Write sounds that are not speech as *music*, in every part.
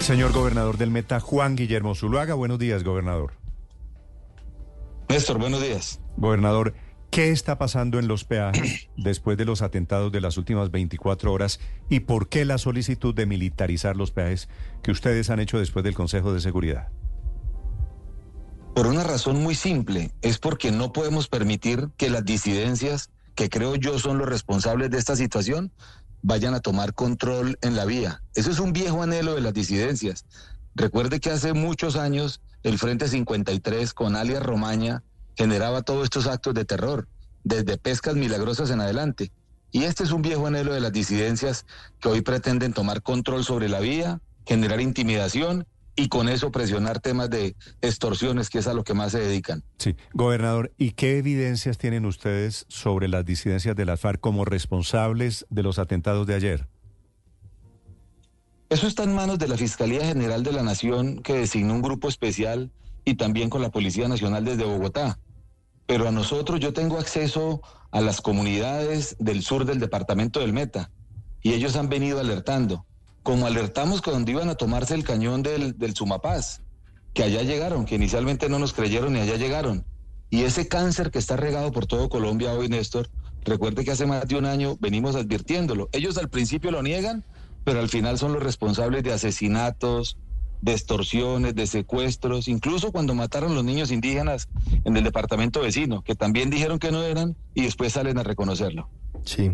Señor gobernador del Meta, Juan Guillermo Zuluaga. Buenos días, gobernador. Néstor, buenos días. Gobernador, ¿qué está pasando en los peajes *clears throat* después de los atentados de las últimas 24 horas y por qué la solicitud de militarizar los peajes que ustedes han hecho después del Consejo de Seguridad? Por una razón muy simple, es porque no podemos permitir que las disidencias, que creo yo son los responsables de esta situación, vayan a tomar control en la vía. Eso es un viejo anhelo de las disidencias. Recuerde que hace muchos años el Frente 53 con alias Romaña generaba todos estos actos de terror, desde pescas milagrosas en adelante. Y este es un viejo anhelo de las disidencias que hoy pretenden tomar control sobre la vía, generar intimidación y con eso presionar temas de extorsiones, que es a lo que más se dedican. Sí, gobernador, ¿y qué evidencias tienen ustedes sobre las disidencias de la FARC como responsables de los atentados de ayer? Eso está en manos de la Fiscalía General de la Nación, que designó un grupo especial y también con la Policía Nacional desde Bogotá. Pero a nosotros yo tengo acceso a las comunidades del sur del departamento del Meta y ellos han venido alertando como alertamos cuando iban a tomarse el cañón del, del Sumapaz, que allá llegaron, que inicialmente no nos creyeron y allá llegaron. Y ese cáncer que está regado por todo Colombia hoy, Néstor, recuerde que hace más de un año venimos advirtiéndolo. Ellos al principio lo niegan, pero al final son los responsables de asesinatos, de extorsiones, de secuestros, incluso cuando mataron los niños indígenas en el departamento vecino, que también dijeron que no eran y después salen a reconocerlo. Sí.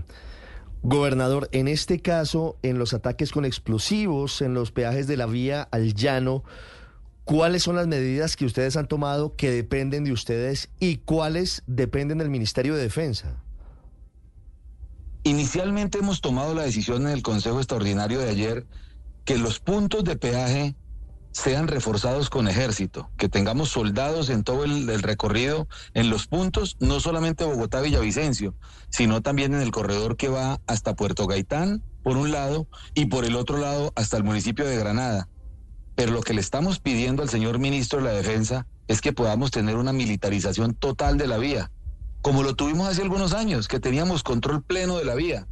Gobernador, en este caso, en los ataques con explosivos, en los peajes de la vía al llano, ¿cuáles son las medidas que ustedes han tomado que dependen de ustedes y cuáles dependen del Ministerio de Defensa? Inicialmente hemos tomado la decisión en el Consejo Extraordinario de ayer que los puntos de peaje sean reforzados con ejército, que tengamos soldados en todo el, recorrido, en los puntos, no solamente Bogotá-Villavicencio, sino también en el corredor que va hasta Puerto Gaitán, por un lado, y por el otro lado hasta el municipio de Granada. Pero lo que le estamos pidiendo al señor ministro de la Defensa es que podamos tener una militarización total de la vía, como lo tuvimos hace algunos años, que teníamos control pleno de la vía.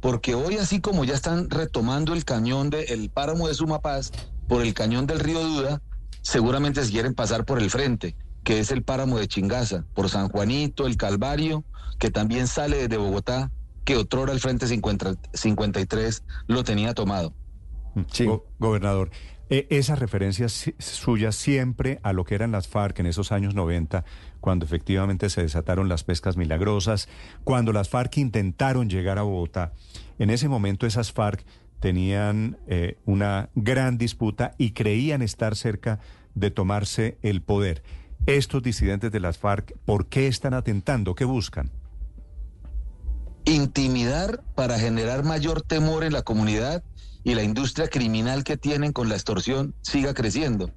Porque hoy, así como ya están retomando el cañón del páramo de Sumapaz, por el cañón del río Duda, seguramente se quieren pasar por el frente, que es el páramo de Chingaza, por San Juanito, el Calvario, que también sale desde Bogotá, que otrora el Frente 53 lo tenía tomado. Sí. gobernador, eh, esa referencia suya siempre a lo que eran las FARC en esos años 90, cuando efectivamente se desataron las pescas milagrosas, cuando las FARC intentaron llegar a Bogotá, en ese momento esas FARC tenían eh, una gran disputa y creían estar cerca de tomarse el poder. Estos disidentes de las FARC, ¿por qué están atentando? ¿Qué buscan? Intimidar para generar mayor temor en la comunidad y la industria criminal que tienen con la extorsión siga creciendo.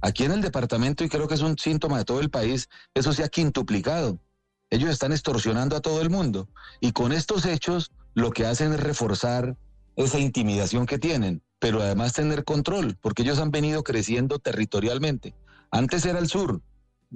Aquí en el departamento, y creo que es un síntoma de todo el país, eso se ha quintuplicado. Ellos están extorsionando a todo el mundo. Y con estos hechos lo que hacen es reforzar esa intimidación que tienen, pero además tener control, porque ellos han venido creciendo territorialmente. Antes era el sur,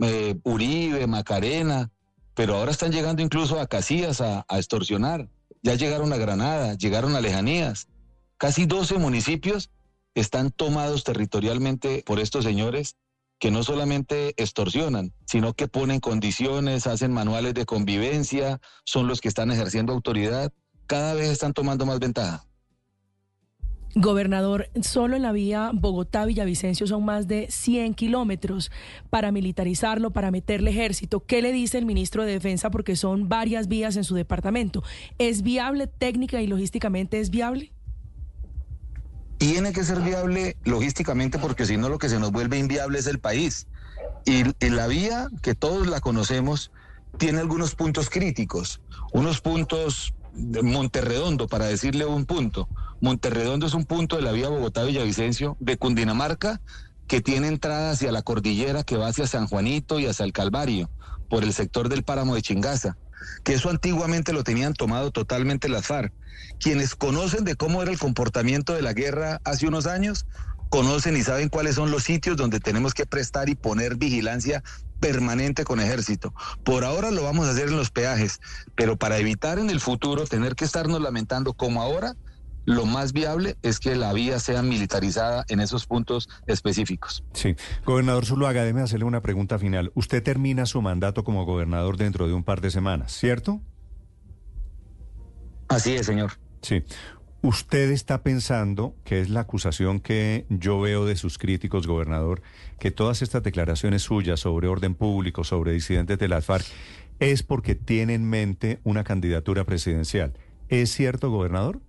eh, Uribe, Macarena, pero ahora están llegando incluso a Casillas a, extorsionar. Ya llegaron a Granada, llegaron a Lejanías. Casi 12 municipios están tomados territorialmente por estos señores que no solamente extorsionan, sino que ponen condiciones, hacen manuales de convivencia, son los que están ejerciendo autoridad, cada vez están tomando más ventaja. Gobernador, solo en la vía Bogotá-Villavicencio son más de 100 kilómetros para militarizarlo, para meterle ejército. ¿Qué le dice el ministro de Defensa? Porque son varias vías en su departamento. ¿Es viable técnica y logísticamente? ¿Es viable? Tiene que ser viable logísticamente porque si no lo que se nos vuelve inviable es el país. Y, y la vía, que todos la conocemos, tiene algunos puntos críticos, unos puntos Monterredondo, para decirle un punto Monterredondo es un punto de la vía Bogotá-Villavicencio de Cundinamarca que tiene entrada hacia la cordillera que va hacia San Juanito y hacia el Calvario, por el sector del páramo de Chingaza, que eso antiguamente lo tenían tomado totalmente las FARC. Quienes conocen de cómo era el comportamiento de la guerra hace unos años, conocen y saben cuáles son los sitios donde tenemos que prestar y poner vigilancia permanente con ejército. Por ahora lo vamos a hacer en los peajes, pero para evitar en el futuro tener que estarnos lamentando como ahora, lo más viable es que la vía sea militarizada en esos puntos específicos. Sí. Gobernador Zuluaga, déjeme hacerle una pregunta final. Usted termina su mandato como gobernador dentro de un par de semanas, ¿cierto? Así es, señor. Sí. ¿Usted está pensando, que es la acusación que yo veo de sus críticos, gobernador, que todas estas declaraciones suyas sobre orden público, sobre disidentes de las FARC, es porque tiene en mente una candidatura presidencial? ¿Es cierto, gobernador?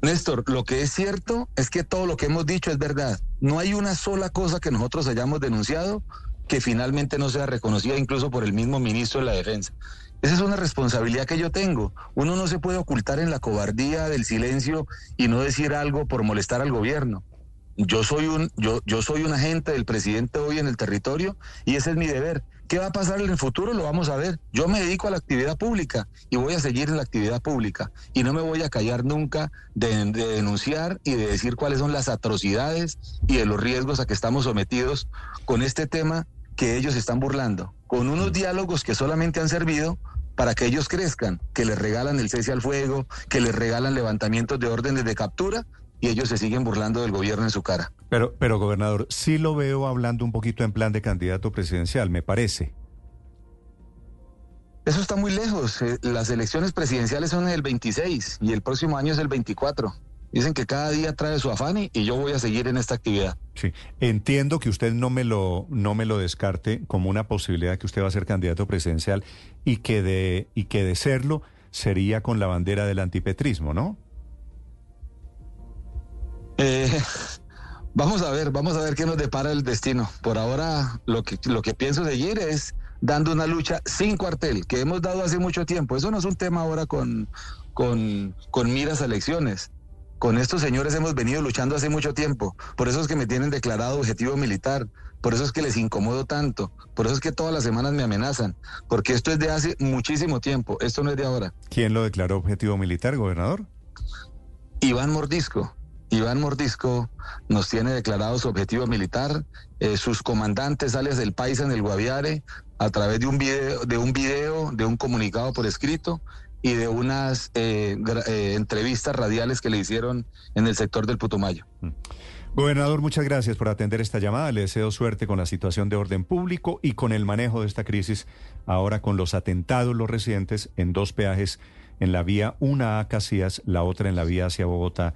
Néstor, lo que es cierto es que todo lo que hemos dicho es verdad. No hay una sola cosa que nosotros hayamos denunciado que finalmente no sea reconocida incluso por el mismo ministro de la Defensa. Esa es una responsabilidad que yo tengo. Uno no se puede ocultar en la cobardía del silencio y no decir algo por molestar al gobierno. Yo soy un yo yo soy un agente del presidente hoy en el territorio y ese es mi deber. ¿Qué va a pasar en el futuro? Lo vamos a ver. Yo me dedico a la actividad pública y voy a seguir en la actividad pública y no me voy a callar nunca de, de denunciar y de decir cuáles son las atrocidades y de los riesgos a que estamos sometidos con este tema que ellos están burlando, con unos diálogos que solamente han servido para que ellos crezcan, que les regalan el cese al fuego, que les regalan levantamientos de órdenes de captura y ellos se siguen burlando del gobierno en su cara. Pero, pero gobernador, sí lo veo hablando un poquito en plan de candidato presidencial, me parece. Eso está muy lejos. Eh, Las elecciones presidenciales son el 26 y el próximo año es el 24. Dicen que cada día trae su afán y, y yo voy a seguir en esta actividad. Entiendo que usted no me lo no me lo descarte como una posibilidad que usted va a ser candidato presidencial y que de y que de serlo sería con la bandera del antipetrismo, ¿no? Eh, *laughs* vamos a ver, vamos a ver qué nos depara el destino. Por ahora lo que lo que pienso seguir es dando una lucha sin cuartel que hemos dado hace mucho tiempo. Eso no es un tema ahora con con con miras a elecciones. Con estos señores hemos venido luchando hace mucho tiempo. Por eso es que me tienen declarado objetivo militar. Por eso es que les incomodo tanto. Por eso es que todas las semanas me amenazan. Porque esto es de hace muchísimo tiempo. Esto no es de ahora. ¿Quién lo declaró objetivo militar, gobernador? Iván Mordisco. Iván Mordisco nos tiene declarado su objetivo militar. Eh, sus comandantes, alias del Paisa en el Guaviare, a través de un video, de un video, de un comunicado por escrito y de unas eh, eh, entrevistas radiales que le hicieron en el sector del Putumayo. Gobernador, muchas gracias por atender esta llamada. Le deseo suerte con la situación de orden público y con el manejo de esta crisis, ahora con los atentados, los residentes en dos peajes, en la vía una a Casillas, la otra en la vía hacia Bogotá.